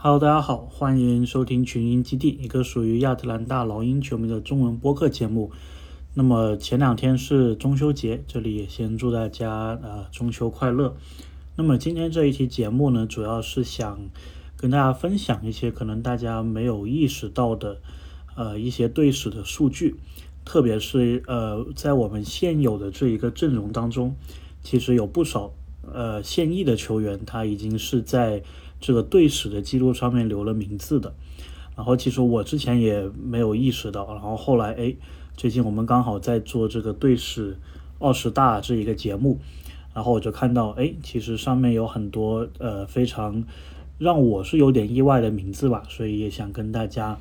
Hello，大家好，欢迎收听群英基地，一个属于亚特兰大老鹰球迷的中文播客节目。那么前两天是中秋节，这里也先祝大家呃中秋快乐。那么今天这一期节目呢，主要是想跟大家分享一些可能大家没有意识到的呃一些队史的数据，特别是呃在我们现有的这一个阵容当中，其实有不少呃现役的球员，他已经是在这个队史的记录上面留了名字的。然后其实我之前也没有意识到，然后后来哎。最近我们刚好在做这个队史二十大这一个节目，然后我就看到，哎，其实上面有很多呃非常让我是有点意外的名字吧，所以也想跟大家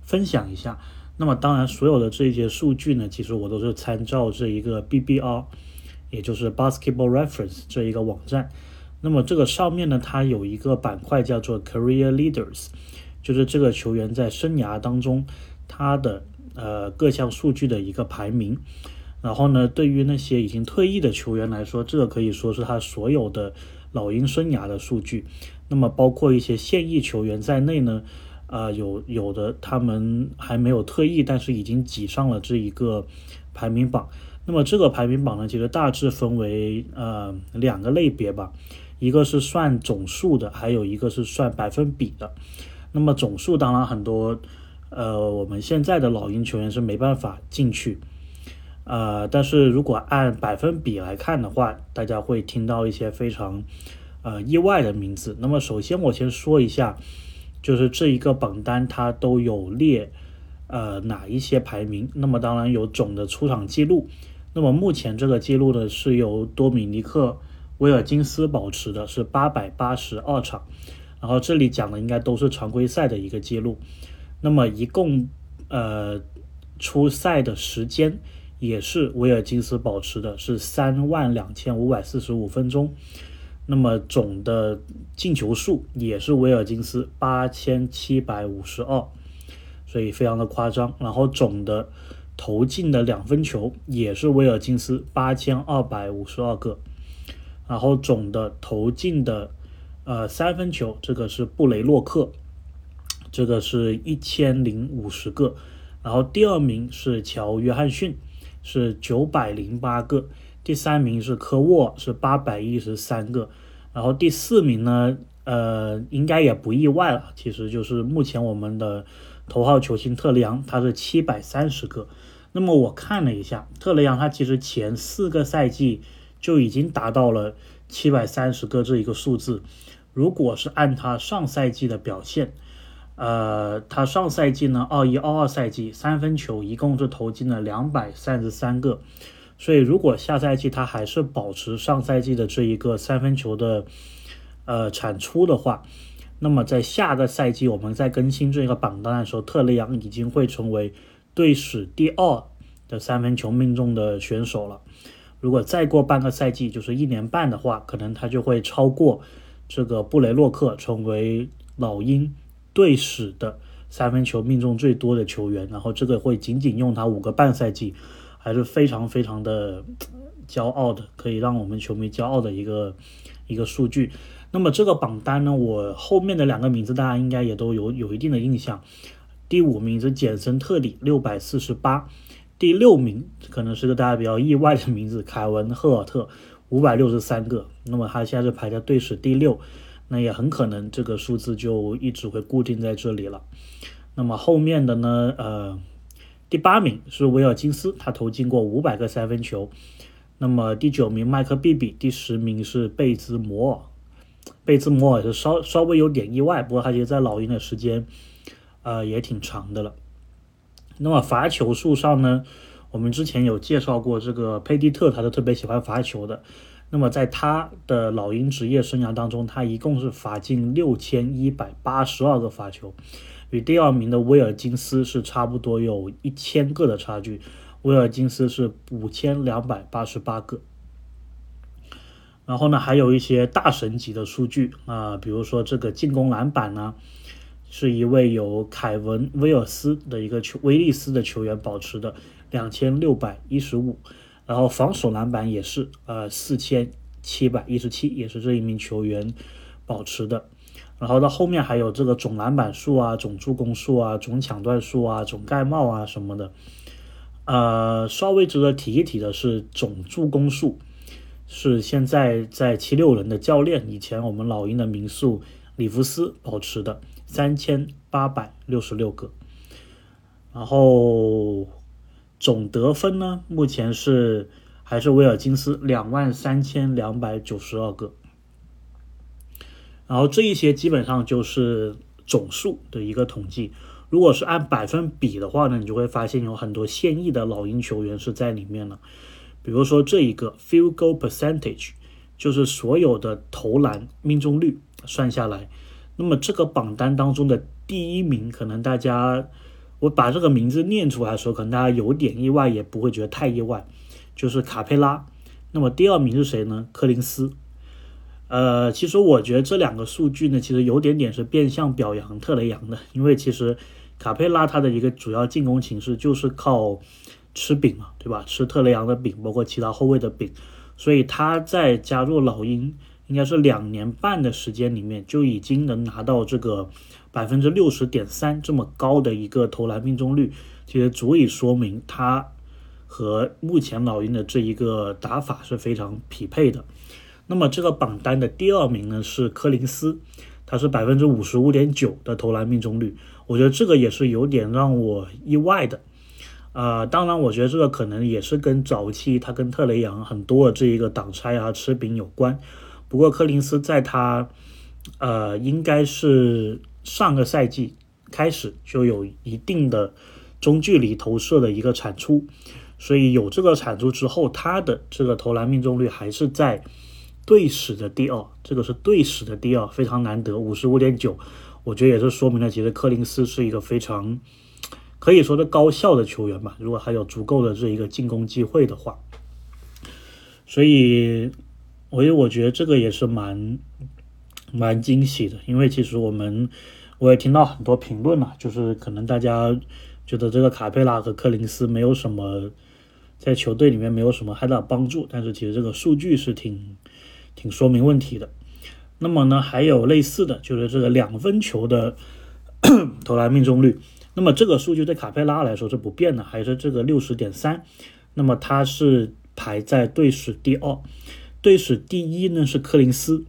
分享一下。那么当然，所有的这些数据呢，其实我都是参照这一个 BBR，也就是 Basketball Reference 这一个网站。那么这个上面呢，它有一个板块叫做 Career Leaders，就是这个球员在生涯当中他的。呃，各项数据的一个排名，然后呢，对于那些已经退役的球员来说，这个可以说是他所有的老鹰生涯的数据。那么，包括一些现役球员在内呢，呃，有有的他们还没有退役，但是已经挤上了这一个排名榜。那么，这个排名榜呢，其实大致分为呃两个类别吧，一个是算总数的，还有一个是算百分比的。那么总数当然很多。呃，我们现在的老鹰球员是没办法进去，呃，但是如果按百分比来看的话，大家会听到一些非常呃意外的名字。那么首先我先说一下，就是这一个榜单它都有列呃哪一些排名。那么当然有总的出场记录，那么目前这个记录呢是由多米尼克威尔金斯保持的，是八百八十二场。然后这里讲的应该都是常规赛的一个记录。那么一共，呃，出赛的时间也是威尔金斯保持的，是三万两千五百四十五分钟。那么总的进球数也是威尔金斯八千七百五十二，所以非常的夸张。然后总的投进的两分球也是威尔金斯八千二百五十二个。然后总的投进的呃三分球，这个是布雷洛克。这个是一千零五十个，然后第二名是乔约翰逊，是九百零八个，第三名是科沃，是八百一十三个，然后第四名呢，呃，应该也不意外了，其实就是目前我们的头号球星特雷杨，他是七百三十个。那么我看了一下，特雷杨他其实前四个赛季就已经达到了七百三十个这一个数字，如果是按他上赛季的表现。呃，他上赛季呢，二一二二赛季三分球一共是投进了两百三十三个，所以如果下赛季他还是保持上赛季的这一个三分球的呃产出的话，那么在下个赛季我们在更新这个榜单的时候，特雷杨已经会成为队史第二的三分球命中的选手了。如果再过半个赛季，就是一年半的话，可能他就会超过这个布雷洛克，成为老鹰。队史的三分球命中最多的球员，然后这个会仅仅用他五个半赛季，还是非常非常的骄傲的，可以让我们球迷骄傲的一个一个数据。那么这个榜单呢，我后面的两个名字大家应该也都有有一定的印象。第五名是简森特里，六百四十八；第六名可能是个大家比较意外的名字，凯文赫尔特，五百六十三个。那么他现在是排在队史第六。那也很可能这个数字就一直会固定在这里了。那么后面的呢？呃，第八名是威尔金斯，他投进过五百个三分球。那么第九名麦克毕比，第十名是贝兹摩尔。贝兹摩尔是稍稍微有点意外，不过他其实在老鹰的时间，呃，也挺长的了。那么罚球数上呢？我们之前有介绍过，这个佩蒂特他是特别喜欢罚球的。那么在他的老鹰职业生涯当中，他一共是罚进六千一百八十二个罚球，与第二名的威尔金斯是差不多有一千个的差距。威尔金斯是五千两百八十八个。然后呢，还有一些大神级的数据啊，比如说这个进攻篮板呢，是一位有凯文威尔斯的一个球威利斯的球员保持的两千六百一十五。然后防守篮板也是呃四千七百一十七，也是这一名球员保持的。然后到后面还有这个总篮板数啊、总助攻数啊、总抢断数啊、总盖帽啊什么的。呃，稍微值得提一提的是总助攻数，是现在在七六人的教练，以前我们老鹰的名宿里弗斯保持的三千八百六十六个。然后总得分呢，目前是还是威尔金斯两万三千两百九十二个。然后这一些基本上就是总数的一个统计。如果是按百分比的话呢，你就会发现有很多现役的老鹰球员是在里面了。比如说这一个 field goal percentage，就是所有的投篮命中率算下来。那么这个榜单当中的第一名，可能大家我把这个名字念出来的时候，可能大家有点意外，也不会觉得太意外，就是卡佩拉。那么第二名是谁呢？柯林斯。呃，其实我觉得这两个数据呢，其实有点点是变相表扬特雷杨的，因为其实卡佩拉他的一个主要进攻形式就是靠吃饼嘛，对吧？吃特雷杨的饼，包括其他后卫的饼，所以他在加入老鹰应该是两年半的时间里面，就已经能拿到这个百分之六十点三这么高的一个投篮命中率，其实足以说明他和目前老鹰的这一个打法是非常匹配的。那么这个榜单的第二名呢是柯林斯，他是百分之五十五点九的投篮命中率，我觉得这个也是有点让我意外的，啊，当然我觉得这个可能也是跟早期他跟特雷杨很多的这一个挡拆啊吃饼有关，不过柯林斯在他，呃，应该是上个赛季开始就有一定的中距离投射的一个产出，所以有这个产出之后，他的这个投篮命中率还是在。队史的第二，这个是队史的第二，非常难得，五十五点九，我觉得也是说明了，其实柯林斯是一个非常可以说的高效的球员吧。如果还有足够的这一个进攻机会的话，所以，我也我觉得这个也是蛮蛮惊喜的，因为其实我们我也听到很多评论了，就是可能大家觉得这个卡佩拉和柯林斯没有什么在球队里面没有什么太大帮助，但是其实这个数据是挺。挺说明问题的。那么呢，还有类似的就是这个两分球的 投篮命中率。那么这个数据对卡佩拉来说是不变的，还是这个六十点三。那么他是排在队史第二，队史第一呢是柯林斯。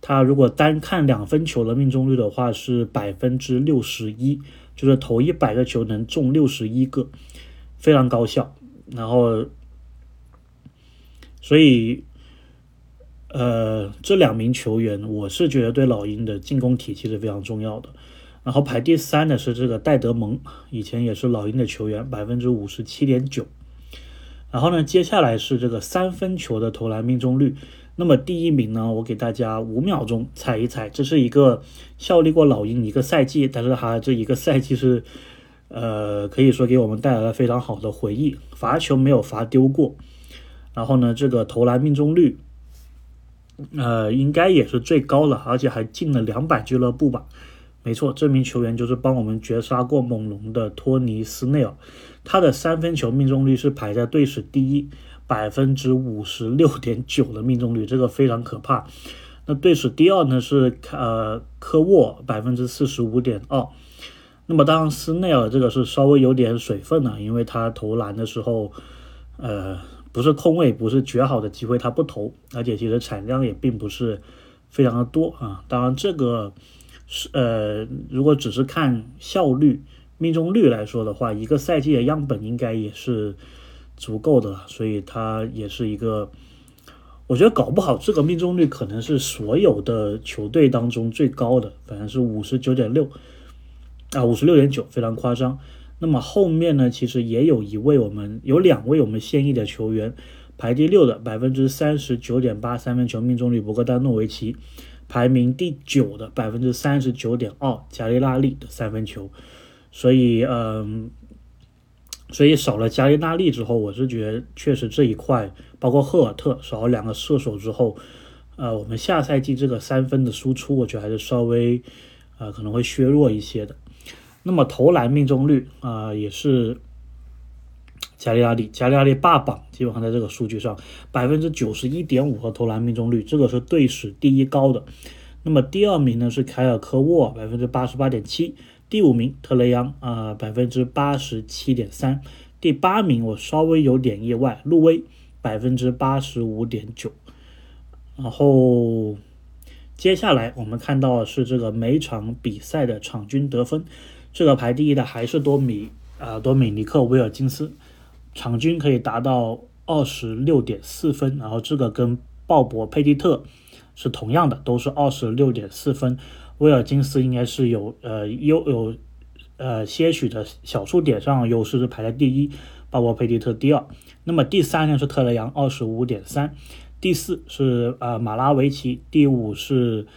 他如果单看两分球的命中率的话是百分之六十一，就是投一百个球能中六十一个，非常高效。然后，所以。呃，这两名球员，我是觉得对老鹰的进攻体系是非常重要的。然后排第三的是这个戴德蒙，以前也是老鹰的球员，百分之五十七点九。然后呢，接下来是这个三分球的投篮命中率。那么第一名呢，我给大家五秒钟猜一猜，这是一个效力过老鹰一个赛季，但是他这一个赛季是，呃，可以说给我们带来了非常好的回忆，罚球没有罚丢过。然后呢，这个投篮命中率。呃，应该也是最高了，而且还进了两百俱乐部吧？没错，这名球员就是帮我们绝杀过猛龙的托尼斯内尔，他的三分球命中率是排在队史第一，百分之五十六点九的命中率，这个非常可怕。那队史第二呢是呃科沃，百分之四十五点二。那么当然斯内尔这个是稍微有点水分了，因为他投篮的时候，呃。不是空位，不是绝好的机会，他不投，而且其实产量也并不是非常的多啊。当然，这个呃，如果只是看效率、命中率来说的话，一个赛季的样本应该也是足够的了，所以它也是一个，我觉得搞不好这个命中率可能是所有的球队当中最高的，反正是五十九点六啊，五十六点九，非常夸张。那么后面呢，其实也有一位我们有两位我们现役的球员，排第六的百分之三十九点八三分球命中率博格丹诺维奇，排名第九的百分之三十九点二加利纳利的三分球，所以嗯，所以少了加利纳利之后，我是觉得确实这一块包括赫尔特少了两个射手之后，呃，我们下赛季这个三分的输出，我觉得还是稍微呃可能会削弱一些的。那么投篮命中率啊，也是加利亚利，加利亚利霸榜，基本上在这个数据上百分之九十一点五和投篮命中率，这个是队史第一高的。那么第二名呢是凯尔科沃百分之八十八点七，第五名特雷杨啊百分之八十七点三，第八名我稍微有点意外，路威百分之八十五点九，然后接下来我们看到的是这个每场比赛的场均得分，这个排第一的还是多米啊多米尼克威尔金斯，场均可以达到二十六点四分，然后这个跟鲍勃佩蒂特。是同样的，都是二十六点四分。威尔金斯应该是有呃优有呃些许的小数点上优势，是排在第一，鲍勃佩蒂特第二。那么第三呢是特雷杨二十五点三，第四是呃马拉维奇，第五是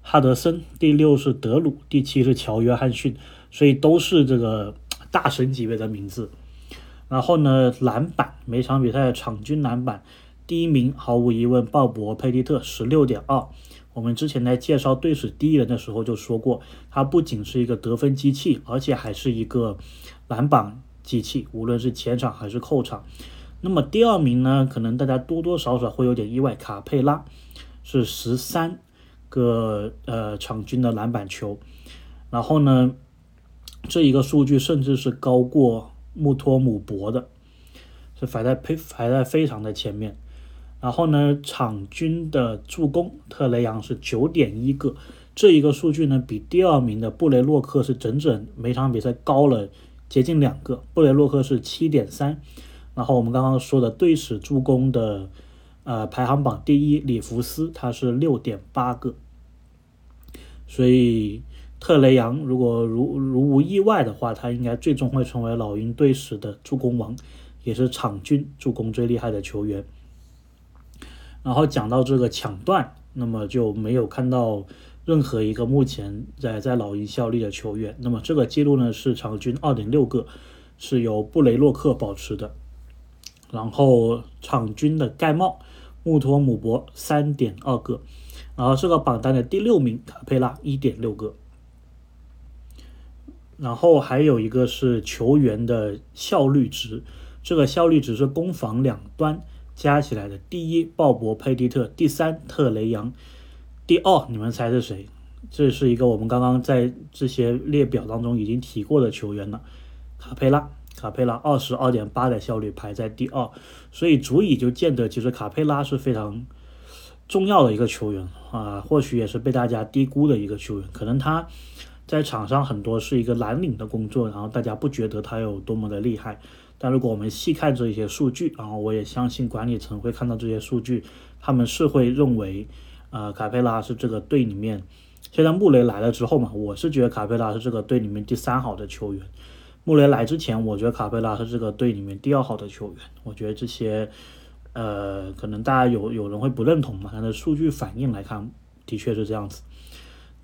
哈德森，第六是德鲁，第七是乔约翰逊，所以都是这个大神级别的名字。然后呢篮板每场比赛的场均篮板。第一名毫无疑问，鲍勃·佩蒂特十六点二。我们之前在介绍队史第一人的时候就说过，他不仅是一个得分机器，而且还是一个篮板机器，无论是前场还是后场。那么第二名呢？可能大家多多少少会有点意外，卡佩拉是十三个呃场均的篮板球。然后呢，这一个数据甚至是高过穆托姆博的，是排在排排在非常的前面。然后呢，场均的助攻，特雷杨是九点一个，这一个数据呢，比第二名的布雷洛克是整整每场比赛高了接近两个。布雷洛克是七点三，然后我们刚刚说的队史助攻的呃排行榜第一里弗斯他是六点八个，所以特雷杨如果如如无意外的话，他应该最终会成为老鹰队史的助攻王，也是场均助攻最厉害的球员。然后讲到这个抢断，那么就没有看到任何一个目前在在老鹰效力的球员。那么这个记录呢是场均二点六个，是由布雷洛克保持的。然后场均的盖帽，穆托姆博三点二个。然后这个榜单的第六名卡佩拉一点六个。然后还有一个是球员的效率值，这个效率值是攻防两端。加起来的第一，鲍勃·佩蒂特；第三，特雷杨；第二，你们猜是谁？这是一个我们刚刚在这些列表当中已经提过的球员了，卡佩拉。卡佩拉二十二点八的效率排在第二，所以足以就见得其实卡佩拉是非常重要的一个球员啊，或许也是被大家低估的一个球员。可能他在场上很多是一个蓝领的工作，然后大家不觉得他有多么的厉害。但如果我们细看这些数据，然后我也相信管理层会看到这些数据，他们是会认为，呃，卡佩拉是这个队里面，现在穆雷来了之后嘛，我是觉得卡佩拉是这个队里面第三好的球员。穆雷来之前，我觉得卡佩拉是这个队里面第二好的球员。我觉得这些，呃，可能大家有有人会不认同嘛，但是数据反应来看，的确是这样子。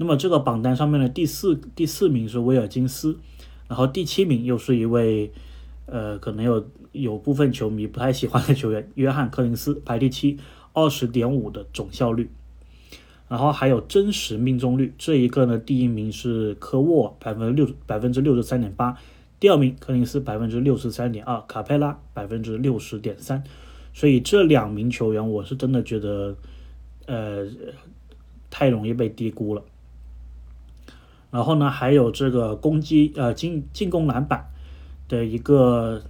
那么这个榜单上面的第四第四名是威尔金斯，然后第七名又是一位。呃，可能有有部分球迷不太喜欢的球员，约翰柯林斯排第七，二十点五的总效率，然后还有真实命中率，这一个呢，第一名是科沃百分之六百分之六十三点八，第二名柯林斯百分之六十三点二，卡佩拉百分之六十点三，所以这两名球员我是真的觉得，呃，太容易被低估了。然后呢，还有这个攻击呃进进攻篮板。的一个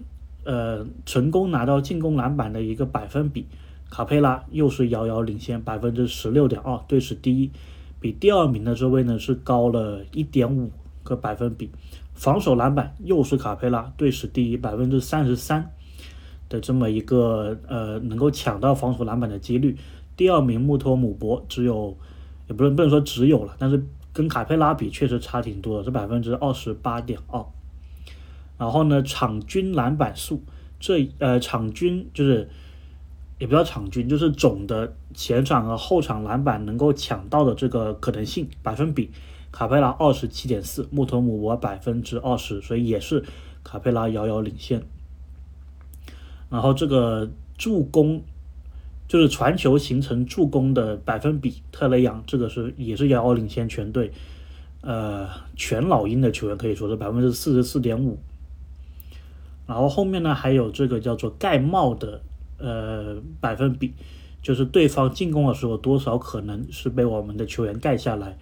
呃成功拿到进攻篮板的一个百分比，卡佩拉又是遥遥领先百分之十六点二，队史第一，比第二名的这位呢是高了一点五个百分比。防守篮板又是卡佩拉队史第一百分之三十三的这么一个呃能够抢到防守篮板的几率，第二名穆托姆博只有也不能不能说只有了，但是跟卡佩拉比确实差挺多的，是百分之二十八点二。然后呢，场均篮板数，这呃场均就是也不叫场均，就是总的前场和后场篮板能够抢到的这个可能性百分比，卡佩拉二十七点四，穆托姆博百分之二十，所以也是卡佩拉遥遥领先。然后这个助攻，就是传球形成助攻的百分比，特雷杨这个是也是遥遥领先全队，呃全老鹰的球员可以说是百分之四十四点五。然后后面呢，还有这个叫做盖帽的呃百分比，就是对方进攻的时候多少可能是被我们的球员盖下来。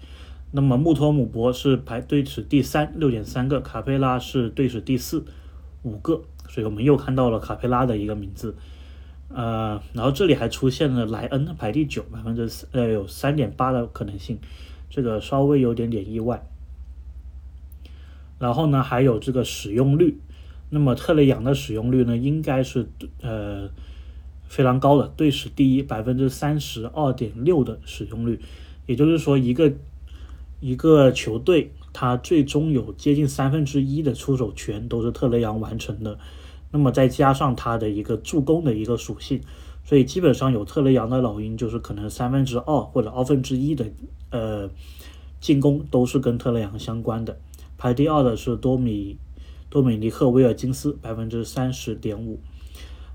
那么穆托姆博是排队史第三，六点三个；卡佩拉是队史第四，五个。所以我们又看到了卡佩拉的一个名字。呃，然后这里还出现了莱恩排第九，百分之呃有三点八的可能性，这个稍微有点点意外。然后呢，还有这个使用率，那么特雷杨的使用率呢，应该是呃非常高的，队史第一，百分之三十二点六的使用率，也就是说，一个一个球队，他最终有接近三分之一的出手权都是特雷杨完成的。那么再加上他的一个助攻的一个属性，所以基本上有特雷杨的老鹰，就是可能三分之二或者二分之一的呃进攻都是跟特雷杨相关的。排第二的是多米多米尼克威尔金斯，百分之三十点五。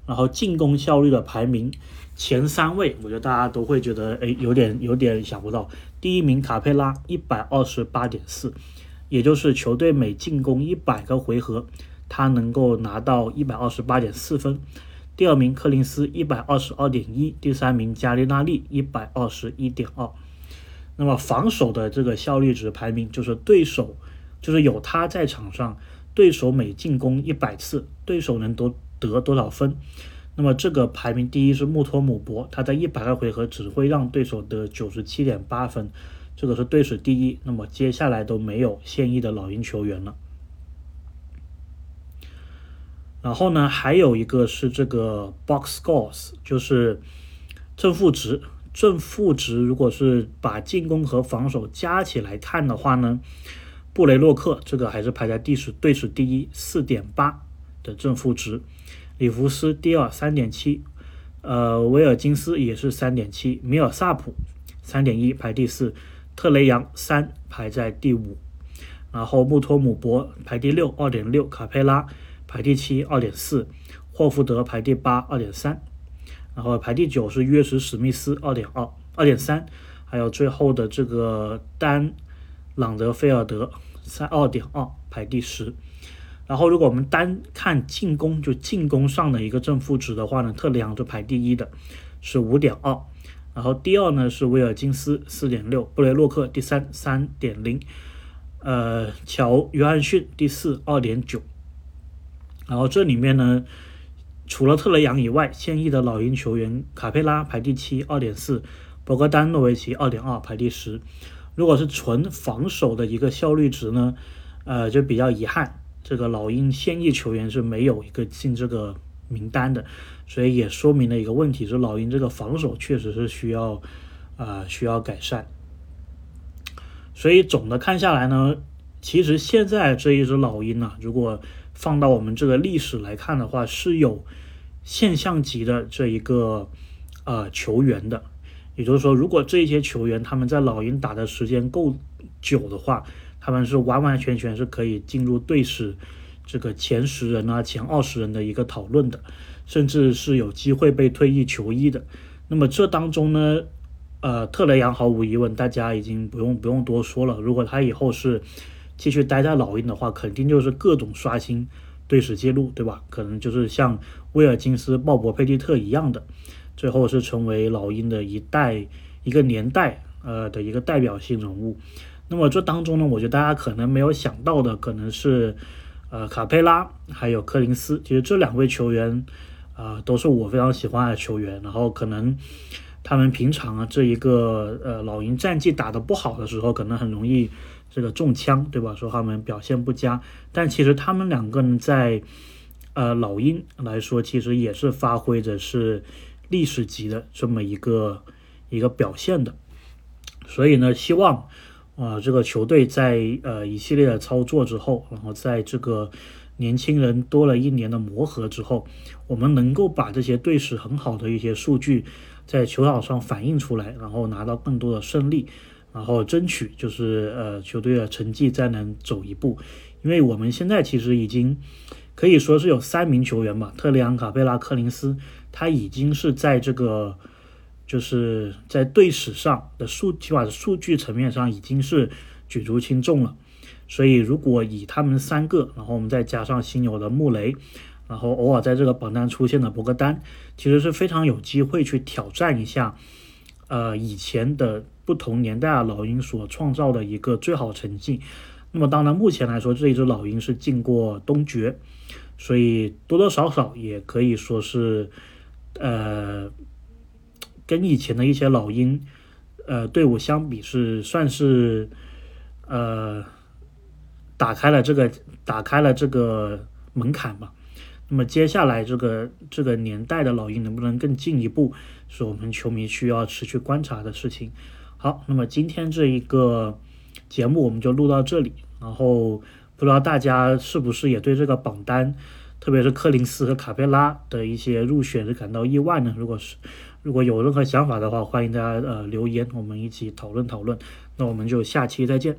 然后进攻效率的排名前三位，我觉得大家都会觉得哎有点有点想不到。第一名卡佩拉一百二十八点四，也就是球队每进攻一百个回合。他能够拿到一百二十八点四分，第二名柯林斯一百二十二点一，第三名加利纳利一百二十一点二。那么防守的这个效率值排名就是对手，就是有他在场上，对手每进攻一百次，对手能得得多少分？那么这个排名第一是穆托姆博，他在一百个回合只会让对手得九十七点八分，这个是队史第一。那么接下来都没有现役的老鹰球员了。然后呢，还有一个是这个 box scores，就是正负值。正负值如果是把进攻和防守加起来看的话呢，布雷洛克这个还是排在第十队史第一，四点八的正负值。里弗斯第二，三点七。呃，威尔金斯也是三点七。米尔萨普三点一排第四。特雷杨三排在第五。然后穆托姆博排第六，二点六。卡佩拉。排第七，二点四；霍福德排第八，二点三；然后排第九是约什史密斯，二点二，二点三；还有最后的这个丹朗德菲尔德，三二点二，排第十。然后如果我们单看进攻，就进攻上的一个正负值的话呢，特雷杨就排第一的，是五点二。然后第二呢是威尔金斯，四点六；布雷洛克第三，三点零；呃，乔约翰逊第四，二点九。然后这里面呢，除了特雷杨以外，现役的老鹰球员卡佩拉排第七，二点四；博格丹诺维奇二点二，排第十。如果是纯防守的一个效率值呢，呃，就比较遗憾，这个老鹰现役球员是没有一个进这个名单的，所以也说明了一个问题，是老鹰这个防守确实是需要啊需要改善。所以总的看下来呢，其实现在这一支老鹰呢，如果放到我们这个历史来看的话，是有现象级的这一个呃球员的，也就是说，如果这些球员他们在老鹰打的时间够久的话，他们是完完全全是可以进入队史这个前十人啊、前二十人的一个讨论的，甚至是有机会被退役球衣的。那么这当中呢，呃，特雷杨毫无疑问，大家已经不用不用多说了。如果他以后是继续待在老鹰的话，肯定就是各种刷新队史记录，对吧？可能就是像威尔金斯、鲍勃·佩蒂特一样的，最后是成为老鹰的一代、一个年代呃的一个代表性人物。那么这当中呢，我觉得大家可能没有想到的，可能是呃卡佩拉还有柯林斯。其实这两位球员啊，都是我非常喜欢的球员。然后可能他们平常啊这一个呃老鹰战绩打得不好的时候，可能很容易。这个中枪，对吧？说他们表现不佳，但其实他们两个人在，呃，老鹰来说，其实也是发挥着是历史级的这么一个一个表现的。所以呢，希望啊，这个球队在呃一系列的操作之后，然后在这个年轻人多了一年的磨合之后，我们能够把这些队史很好的一些数据在球场上反映出来，然后拿到更多的胜利。然后争取就是呃球队的成绩再能走一步，因为我们现在其实已经可以说是有三名球员吧，特里昂、卡贝拉、柯林斯，他已经是在这个就是在队史上的数起码数据层面上已经是举足轻重了。所以如果以他们三个，然后我们再加上新有的穆雷，然后偶尔在这个榜单出现的博格丹，其实是非常有机会去挑战一下，呃，以前的不同年代的老鹰所创造的一个最好成绩。那么当然，目前来说这一只老鹰是进过东决，所以多多少少也可以说是，呃，跟以前的一些老鹰，呃，队伍相比是算是，呃，打开了这个打开了这个门槛吧。那么接下来这个这个年代的老鹰能不能更进一步，是我们球迷需要持续观察的事情。好，那么今天这一个。节目我们就录到这里，然后不知道大家是不是也对这个榜单，特别是柯林斯和卡佩拉的一些入选是感到意外呢？如果是如果有任何想法的话，欢迎大家呃留言，我们一起讨论讨论。那我们就下期再见。